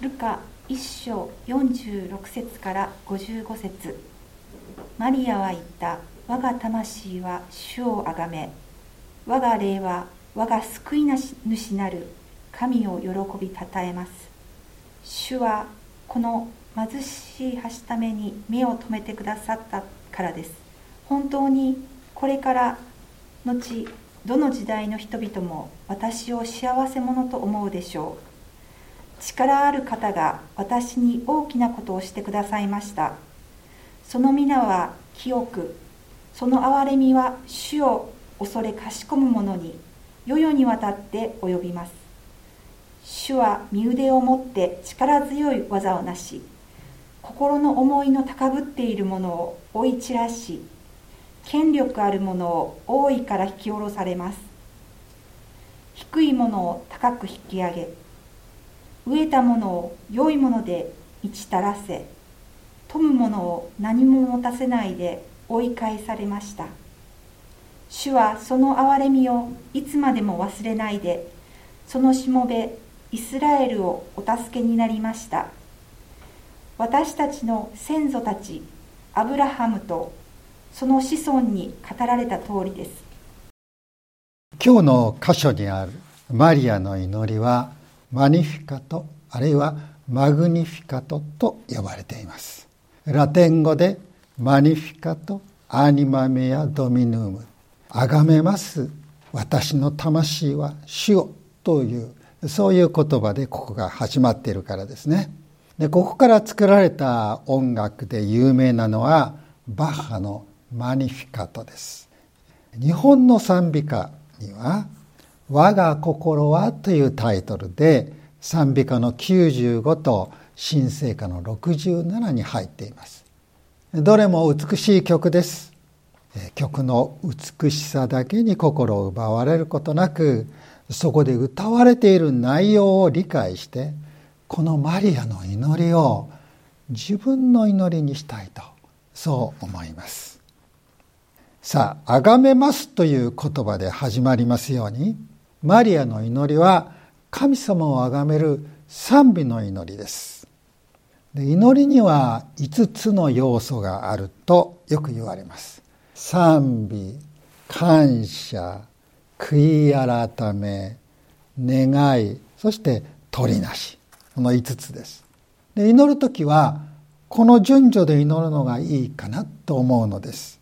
ルカ1章46節から55節。マリアは言った。我が魂は主をあがめ。我が霊は我が救い主なる。神を喜びたたえます。主はこの貧しいはしために目を留めてくださったからです。本当にこれから後どの時代の人々も私を幸せ者と思うでしょう。力ある方が私に大きなことをしてくださいました。その皆は清くその憐れみは主を恐れかしこむ者に世々にわたって及びます。主は身腕を持って力強い技をなし心の思いの高ぶっているものを追い散らし権力あるものを大いから引き下ろされます。低いものを高く引き上げ飢えたものを良いもので満ちたらせ富むものを何も持たせないで追い返されました。主はその憐れみをいつまでも忘れないでそのしもべイスラエルをお助けになりました。私たちの先祖たちアブラハムとその子孫に語られた通りです。今日の箇所にあるマリアの祈りはマニフィカトあるいはマグニフィカトと呼ばれています。ラテン語でマニフィカトアニマメアドミヌーム。あがめます。私の魂は主よ。というそういう言葉でここが始まっているからですね。でここから作られた音楽で有名なのはバッハのマニフィカトです。日本の賛美歌には「我が心は」というタイトルで賛美歌の95と新聖歌の67に入っています。どれも美しい曲です。曲の美しさだけに心を奪われることなくそこで歌われている内容を理解してこのマリアの祈りを自分の祈りにしたいとそう思います。さあ、あがめますという言葉で始まりますように、マリアの祈りは神様をあがめる賛美の祈りです。で祈りには5つの要素があるとよく言われます。賛美、感謝、悔い改め、願い、そして取りなし。この5つです。で祈る時はこの順序で祈るのがいいかなと思うのです。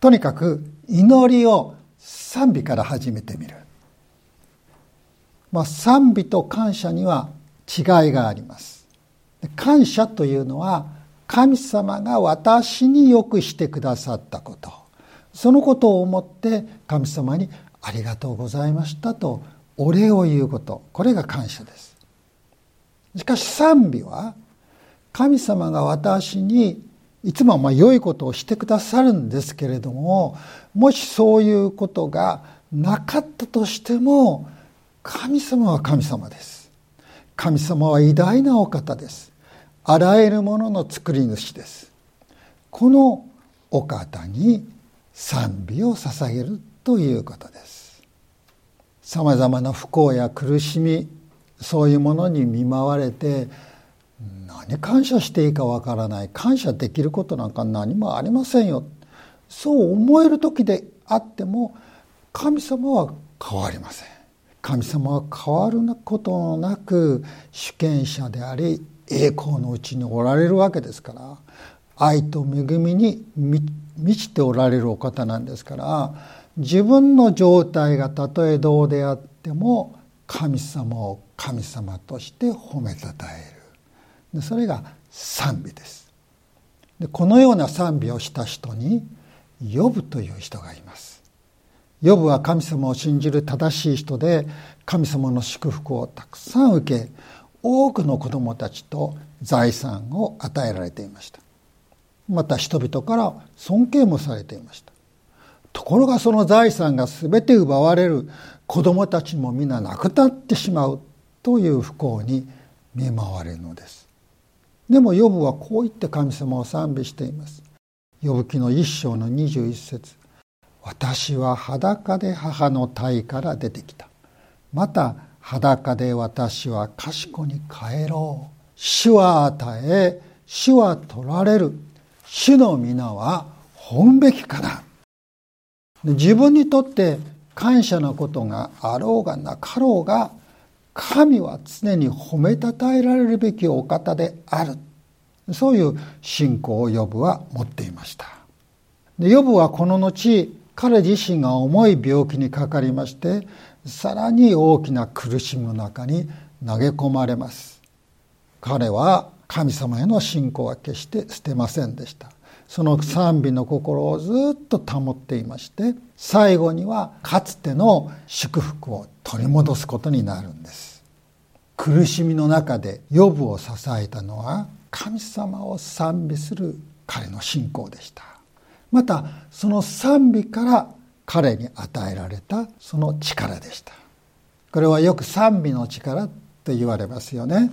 とにかく祈りを賛美から始めてみる。まあ、賛美と感謝には違いがあります。感謝というのは神様が私によくしてくださったこと。そのことを思って神様にありがとうございましたとお礼を言うこと。これが感謝です。しかし賛美は神様が私にいつもまあ良いことをしてくださるんですけれどももしそういうことがなかったとしても神様は神様です。神様は偉大なお方です。あらゆるものの作り主です。このお方に賛美を捧げるということです。さまざまな不幸や苦しみそういうものに見舞われて何感謝していいかわからない感謝できることなんか何もありませんよ。そう思える時であっても神様は変わりません。神様は変わることなく主権者であり栄光のうちにおられるわけですから愛と恵みに満ちておられるお方なんですから自分の状態がたとえどうであっても神様を神様として褒めたたえる。それが賛美です。でこのような賛美をした人にヨブという人がいます。ヨブは神様を信じる正しい人で神様の祝福をたくさん受け多くの子供たちと財産を与えられていました。また人々から尊敬もされていました。ところがその財産が全て奪われる子供たちも皆亡くなってしまうという不幸に見舞われるのです。でもヨブはこう言って神様を賛美しています。ヨブ記の一章の21節。私は裸で母の体から出てきた。また裸で私は賢に帰ろう。主は与え主は取られる主の皆は本べきかな自分にとって感謝なことがあろうがなかろうが神は常に褒めたたえられるべきお方であるそういう信仰をヨブは持っていましたでヨブはこの後彼自身が重い病気にかかりましてさらに大きな苦しみの中に投げ込まれます。彼は神様への信仰は決して捨てませんでした。その賛美の心をずっと保っていまして最後にはかつての祝福を取り戻すことになるんです。苦しみの中で予部を支えたのは神様を賛美する彼の信仰でした。またその賛美から彼に与えられたその力でした。これはよく賛美の力と言われますよね。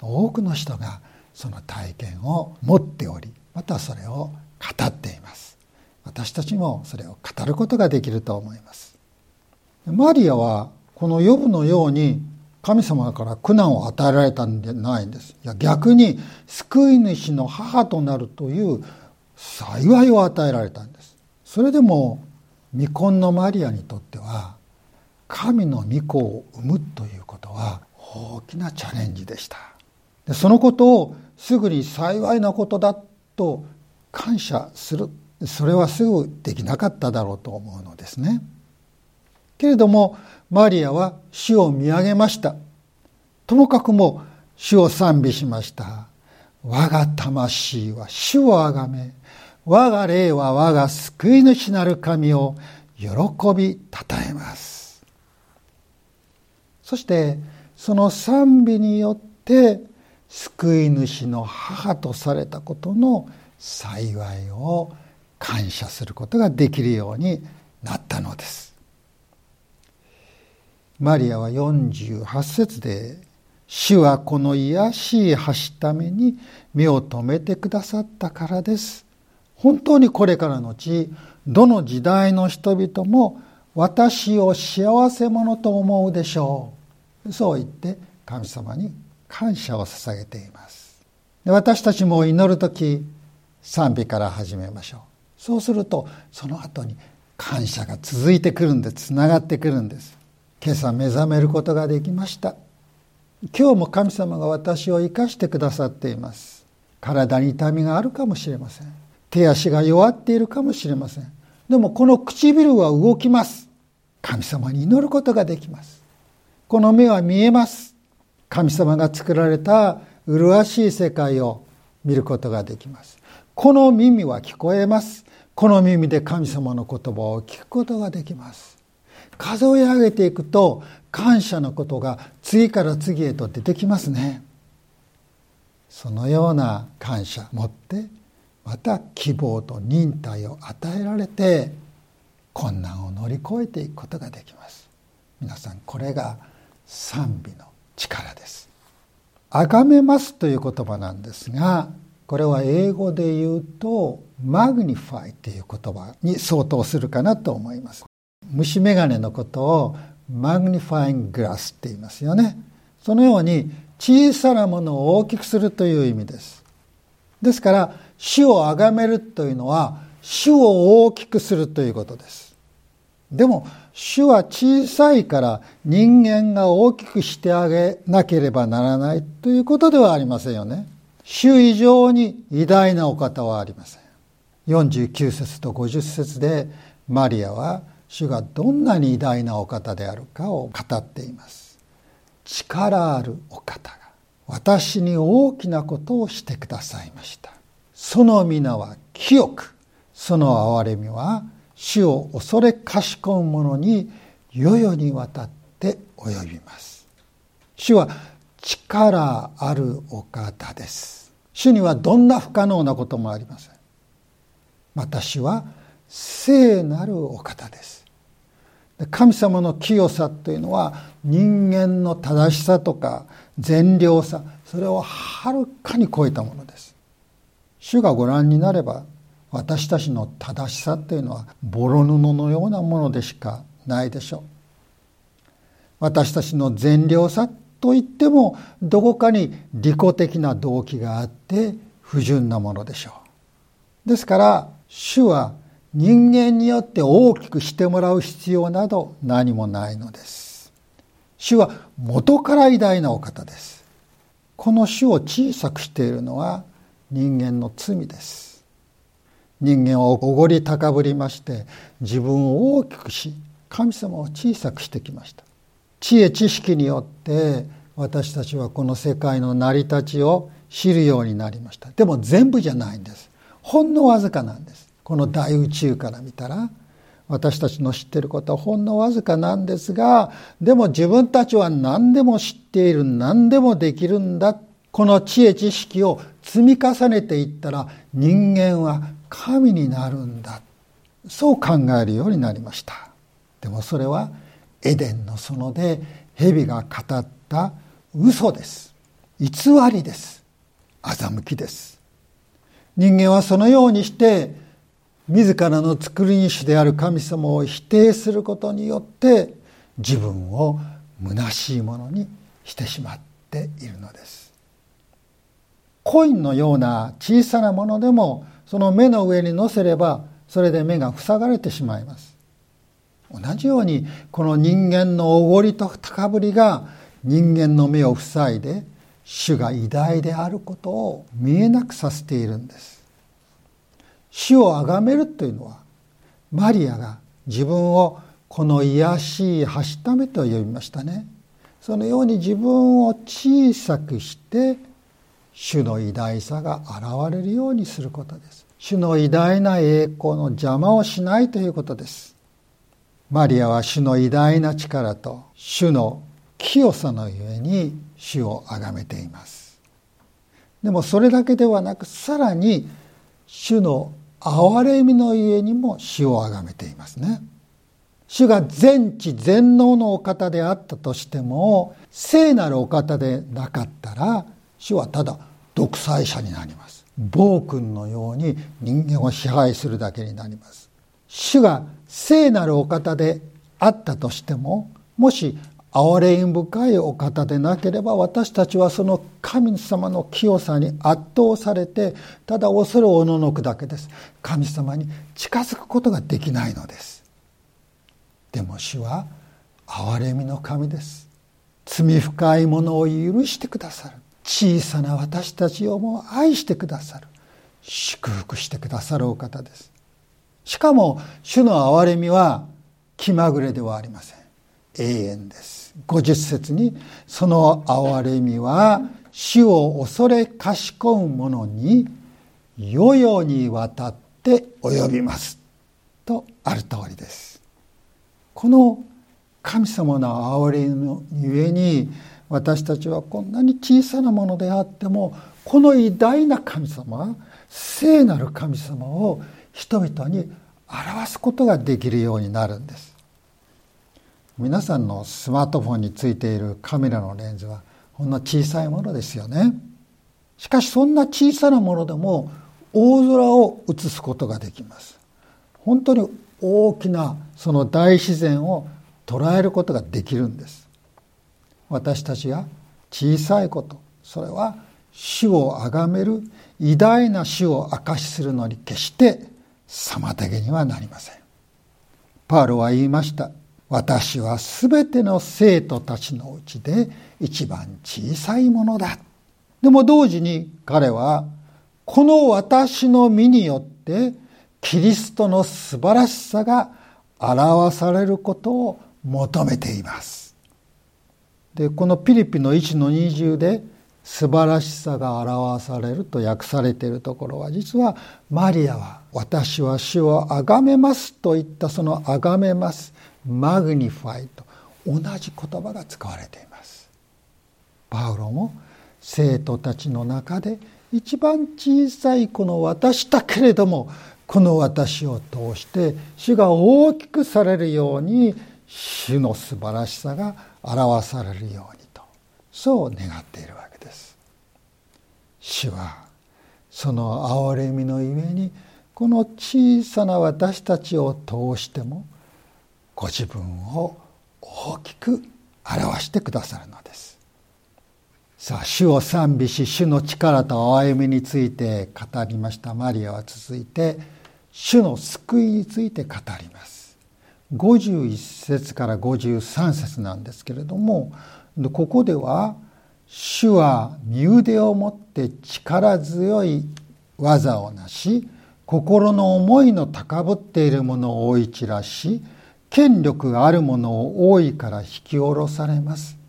多くの人がその体験を持っておりまたそれを語っています。私たちもそれを語ることができると思います。マリアはこのヨブのように神様から苦難を与えられたんじゃないんです。いや逆に救い主の母となるという幸いを与えられたんです。それでも未婚のマリアにとっては神の御子を産むということは大きなチャレンジでした。でそのことをすぐに幸いなことだと感謝する。それはすぐできなかっただろうと思うのですね。けれどもマリアは主を見上げました。ともかくも主を賛美しました。我が魂は主をあがめ我が霊は我が救い主なる神を喜びたたえます。そしてその賛美によって救い主の母とされたことの幸いを感謝することができるようになったのです。マリアは48節で「主はこの癒しい橋ために目を留めてくださったからです」本当にこれからのちどの時代の人々も私を幸せ者と思うでしょう。そう言って神様に感謝を捧げています。私たちも祈る時賛美から始めましょう。そうするとその後に感謝が続いてくるんでつながってくるんです。今朝目覚めることができました。今日も神様が私を生かしてくださっています。体に痛みがあるかもしれません。手足が弱っているかもしれません。でもこの唇は動きます。神様に祈ることができます。この目は見えます。神様が作られた麗しい世界を見ることができます。この耳は聞こえます。この耳で神様の言葉を聞くことができます。数え上げていくと感謝のことが次から次へと出てきますね。そのような感謝。持ってまた希望と忍耐を与えられて困難を乗り越えていくことができます。皆さんこれが賛美の力です。崇めますという言葉なんですがこれは英語で言うと magnify という言葉に相当するかなと思います。虫眼鏡のことを magnifying glass って言いますよね。そのように小さなものを大きくするという意味です。ですから主を崇めるというのは主を大きくするということです。でも主は小さいから人間が大きくしてあげなければならないということではありませんよね。主以上に偉大なお方はありません。49節と50節でマリアは主がどんなに偉大なお方であるかを語っています。力あるお方が私に大きなことをしてくださいました。その皆は清くその憐れみは主を恐れかしこむ者に世々にわたって及びます。主は力あるお方です。主にはどんな不可能なこともありません。私は聖なるお方です。神様の清さというのは人間の正しさとか善良さそれをはるかに超えたものです。主がご覧になれば私たちの正しさというのはボロ布のようなものでしかないでしょう。私たちの善良さといってもどこかに利己的な動機があって不純なものでしょう。ですから主は人間によって大きくしてもらう必要など何もないのです。主は元から偉大なお方です。この主を小さくしているのは人間の罪です。人間はおごり高ぶりまして自分を大きくし神様を小さくしてきました。知恵知識によって私たちはこの世界の成り立ちを知るようになりました。でも全部じゃないんです。ほんのわずかなんです。この大宇宙から見たら私たちの知っていることはほんのわずかなんですがでも自分たちは何でも知っている何でもできるんだ。この知恵知識を積み重ねていったら人間は神になるんだ。そう考えるようになりました。でもそれはエデンの園で蛇が語った嘘です。偽りです。欺きです。人間はそのようにして自らの作り主である神様を否定することによって自分を虚しいものにしてしまっているのです。コインのような小さなものでもその目の上に乗せればそれで目が塞がれてしまいます。同じようにこの人間のおごりと高ぶりが人間の目を塞いで主が偉大であることを見えなくさせているんです。主を崇めるというのはマリアが自分をこの卑しいはしためと呼びましたね。そのように自分を小さくして主の偉大さが現れるようにすることです。主の偉大な栄光の邪魔をしないということです。マリアは主の偉大な力と主の清さのゆえに主を崇めています。でもそれだけではなくさらに主の憐れみのゆえにも主を崇めていますね。主が全知全能のお方であったとしても聖なるお方でなかったら主はただ独裁者になります。暴君のように人間を支配するだけになります。主が聖なるお方であったとしてももし憐れみ深いお方でなければ私たちはその神様の清さに圧倒されてただ恐れおののくだけです。神様に近づくことができないのです。でも主は憐れみの神です。罪深いものを許してくださる。小さな私たちをも愛してくださる。祝福してくださるお方です。しかも主の憐れみは気まぐれではありません。永遠です。50節にその憐れみは主を恐れかしこむ者に世々にわたって及びます。とある通りです。この神様の憐れみのゆえに私たちはこんなに小さなものであってもこの偉大な神様聖なる神様を人々に表すことができるようになるんです。皆さんのスマートフォンについているカメラのレンズはほんの小さいものですよね。しかしそんな小さなものでも大空を映すことができます。本当に大きなその大自然を捉えることができるんです。私たちが小さいことそれは主を崇める偉大な主を証しするのに決して妨げにはなりません。パウロは言いました。私はすべての生徒たちのうちで一番小さいものだ。でも同時に彼はこの私の身によってキリストの素晴らしさが表されることを求めています。でこのピリピの1の20で素晴らしさが表されると訳されているところは実はマリアは私は主を崇めますといったその崇めますmagnify と同じ言葉が使われています。パウロも生徒たちの中で一番小さいこの私だけれどもこの私を通して主が大きくされるように主の素晴らしさが表されるようにと。そう願っているわけです。主はその憐れみのゆえにこの小さな私たちを通してもご自分を大きく表してくださるのです。さあ主を賛美し主の力と憐れみについて語りました。マリアは続いて主の救いについて語ります。51節から53節なんですけれどもここでは主は身腕を持って力強い技をなし心の思いの高ぶっているものを追い散らし権力があるものを多いから引き下ろされます。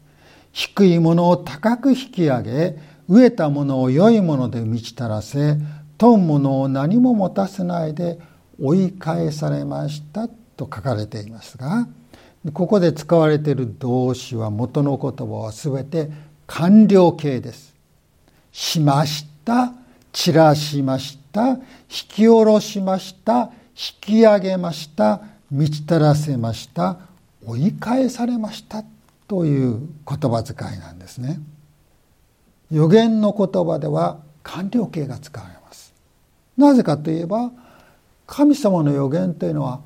低いものを高く引き上げ飢えたものを良いもので満ちたらせ富むものを何も持たせないで追い返されましたと書かれていますがここで使われている動詞は元の言葉は全て完了形です。しました散らしました引き下ろしました引き上げました満ちたらせました追い返されましたという言葉遣いなんですね予言の言葉では完了形が使われますなぜかといえば神様の予言というのは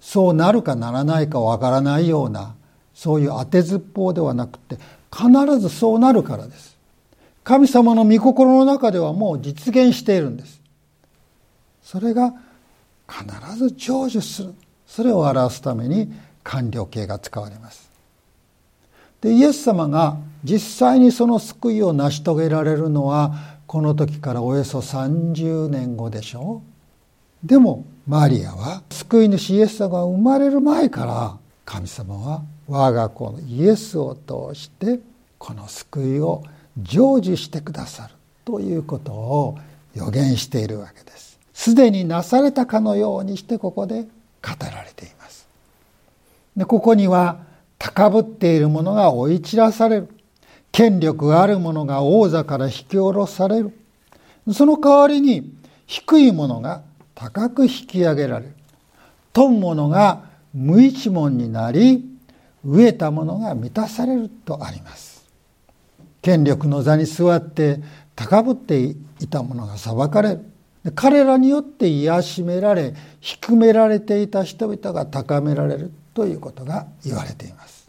そうなるかならないかわからないようなそういう当てずっぽうではなくて必ずそうなるからです。神様の御心の中ではもう実現しているんです。それが必ず成就する。それを表すために完了形が使われます。でイエス様が実際にその救いを成し遂げられるのはこの時からおよそ30年後でしょう。でもマリアは救い主イエス様が生まれる前から神様は我が子のイエスを通してこの救いを成就してくださるということを予言しているわけですすでになされたかのようにしてここで語られていますでここには高ぶっている者が追い散らされる。権力がある者が王座から引き下ろされる。その代わりに低い者が高く引き上げられる。富む者が無一文になり、飢えた者が満たされるとあります。権力の座に座って高ぶっていた者が裁かれる。彼らによって癒しめられ低められていた人々が高められるということが言われています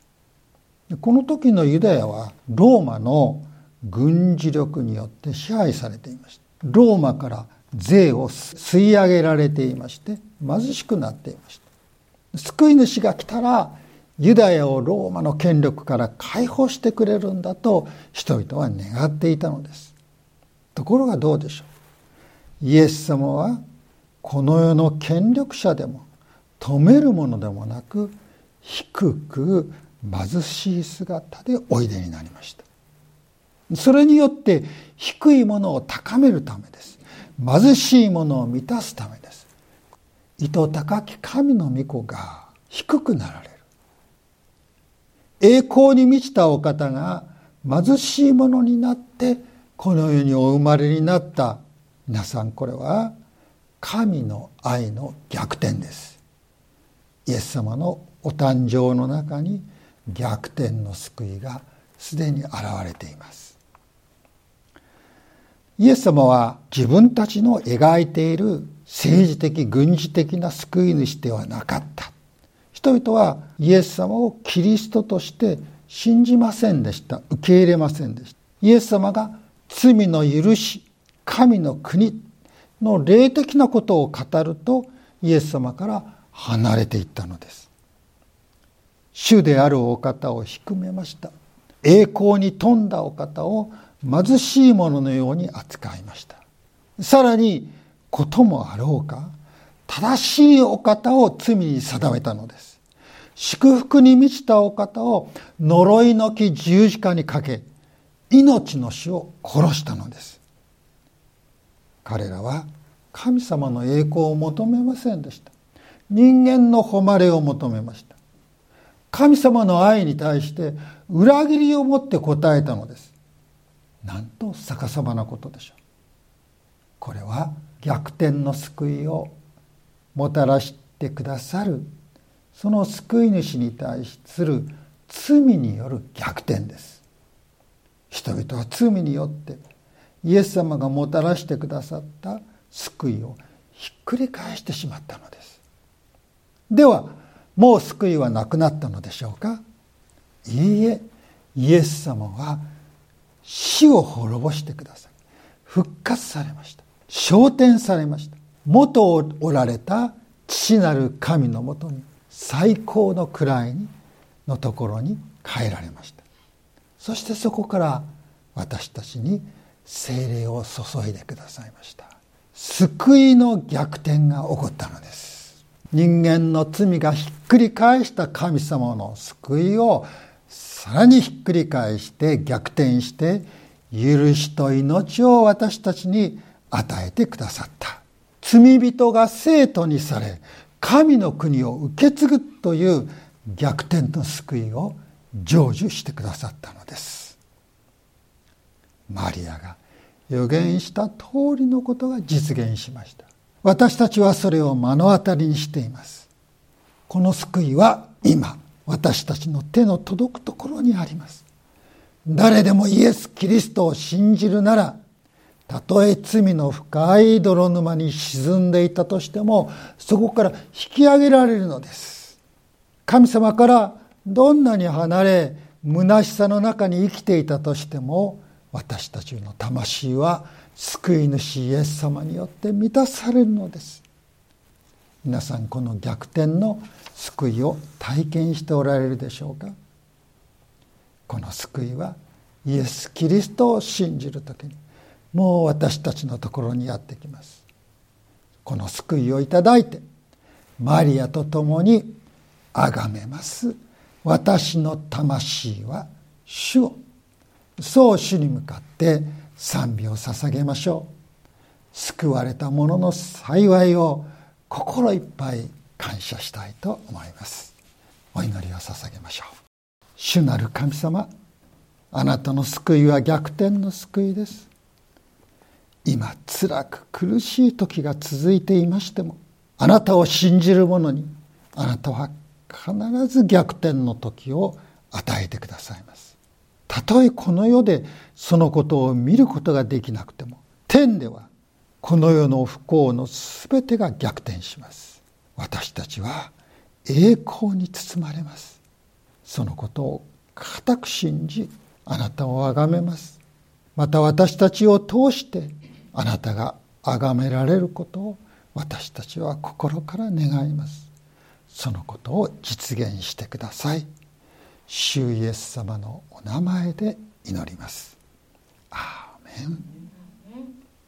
この時のユダヤはローマの軍事力によって支配されていましたローマから税を吸い上げられていまして貧しくなっていました。救い主が来たらユダヤをローマの権力から解放してくれるんだと人々は願っていたのです。ところがどうでしょう。イエス様はこの世の権力者でも止めるものでもなく低く貧しい姿でおいでになりました。それによって低いものを高めるためです。貧しいものを満たすためです。糸高き神の御子が低くなられる。栄光に満ちたお方が貧しいものになってこの世にお生まれになった皆さんこれは神の愛の逆転です。イエス様のお誕生の中に逆転の救いがすでに現れています。イエス様は自分たちの描いている政治的軍事的な救い主ではなかった。人々はイエス様をキリストとして信じませんでした。受け入れませんでした。イエス様が罪の許し神の国の霊的なことを語るとイエス様から離れていったのです。主であるお方を低めました。栄光に富んだお方を貧しい者ののように扱いました。さらにこともあろうか正しいお方を罪に定めたのです。祝福に満ちたお方を呪いのき十字架にかけ命の死を殺したのです。彼らは神様の栄光を求めませんでした。人間の誉れを求めました。神様の愛に対して裏切りを持って答えたのです。なんと逆さまなことでしょう。これは逆転の救いをもたらしてくださる。その救い主に対する罪による逆転です。人々は罪によってイエス様がもたらしてくださった救いをひっくり返してしまったのです。ではもう救いはなくなったのでしょうか。いいえイエス様は死を滅ぼしてください。復活されました。昇天されました。元おられた父なる神のもとに最高の位のところに変えられました。そしてそこから私たちに精霊を注いでくださいました。救いの逆転が起こったのです。人間の罪がひっくり返した神様の救いをさらにひっくり返して逆転して許しと命を私たちに与えてくださった。罪人が生徒にされ神の国を受け継ぐという逆転の救いを成就してくださったのです。マリアが予言した通りのことが実現しました。私たちはそれを目の当たりにしています。この救いは今。私たちの手の届くところにあります。誰でもイエス・キリストを信じるならたとえ罪の深い泥沼に沈んでいたとしてもそこから引き上げられるのです。神様からどんなに離れ虚しさの中に生きていたとしても私たちの魂は救い主イエス様によって満たされるのです。皆さんこの逆転の救いを体験しておられるでしょうか？この救いはイエス・キリストを信じる時にもう私たちのところにやってきます。この救いをいただいてマリアと共に崇めます。私の魂は主を。そう主に向かって賛美を捧げましょう。救われた者の幸いを心いっぱい感謝したいと思います。お祈りを捧げましょう。主なる神様あなたの救いは逆転の救いです。今辛く苦しい時が続いていましてもあなたを信じる者にあなたは必ず逆転の時を与えてくださいます。たとえこの世でそのことを見ることができなくても天ではこの世の不幸の全てが逆転します。私たちは栄光に包まれます。そのことを固く信じあなたを崇めます。また私たちを通してあなたが崇められることを私たちは心から願います。そのことを実現してください。主イエス様のお名前で祈ります。アーメン。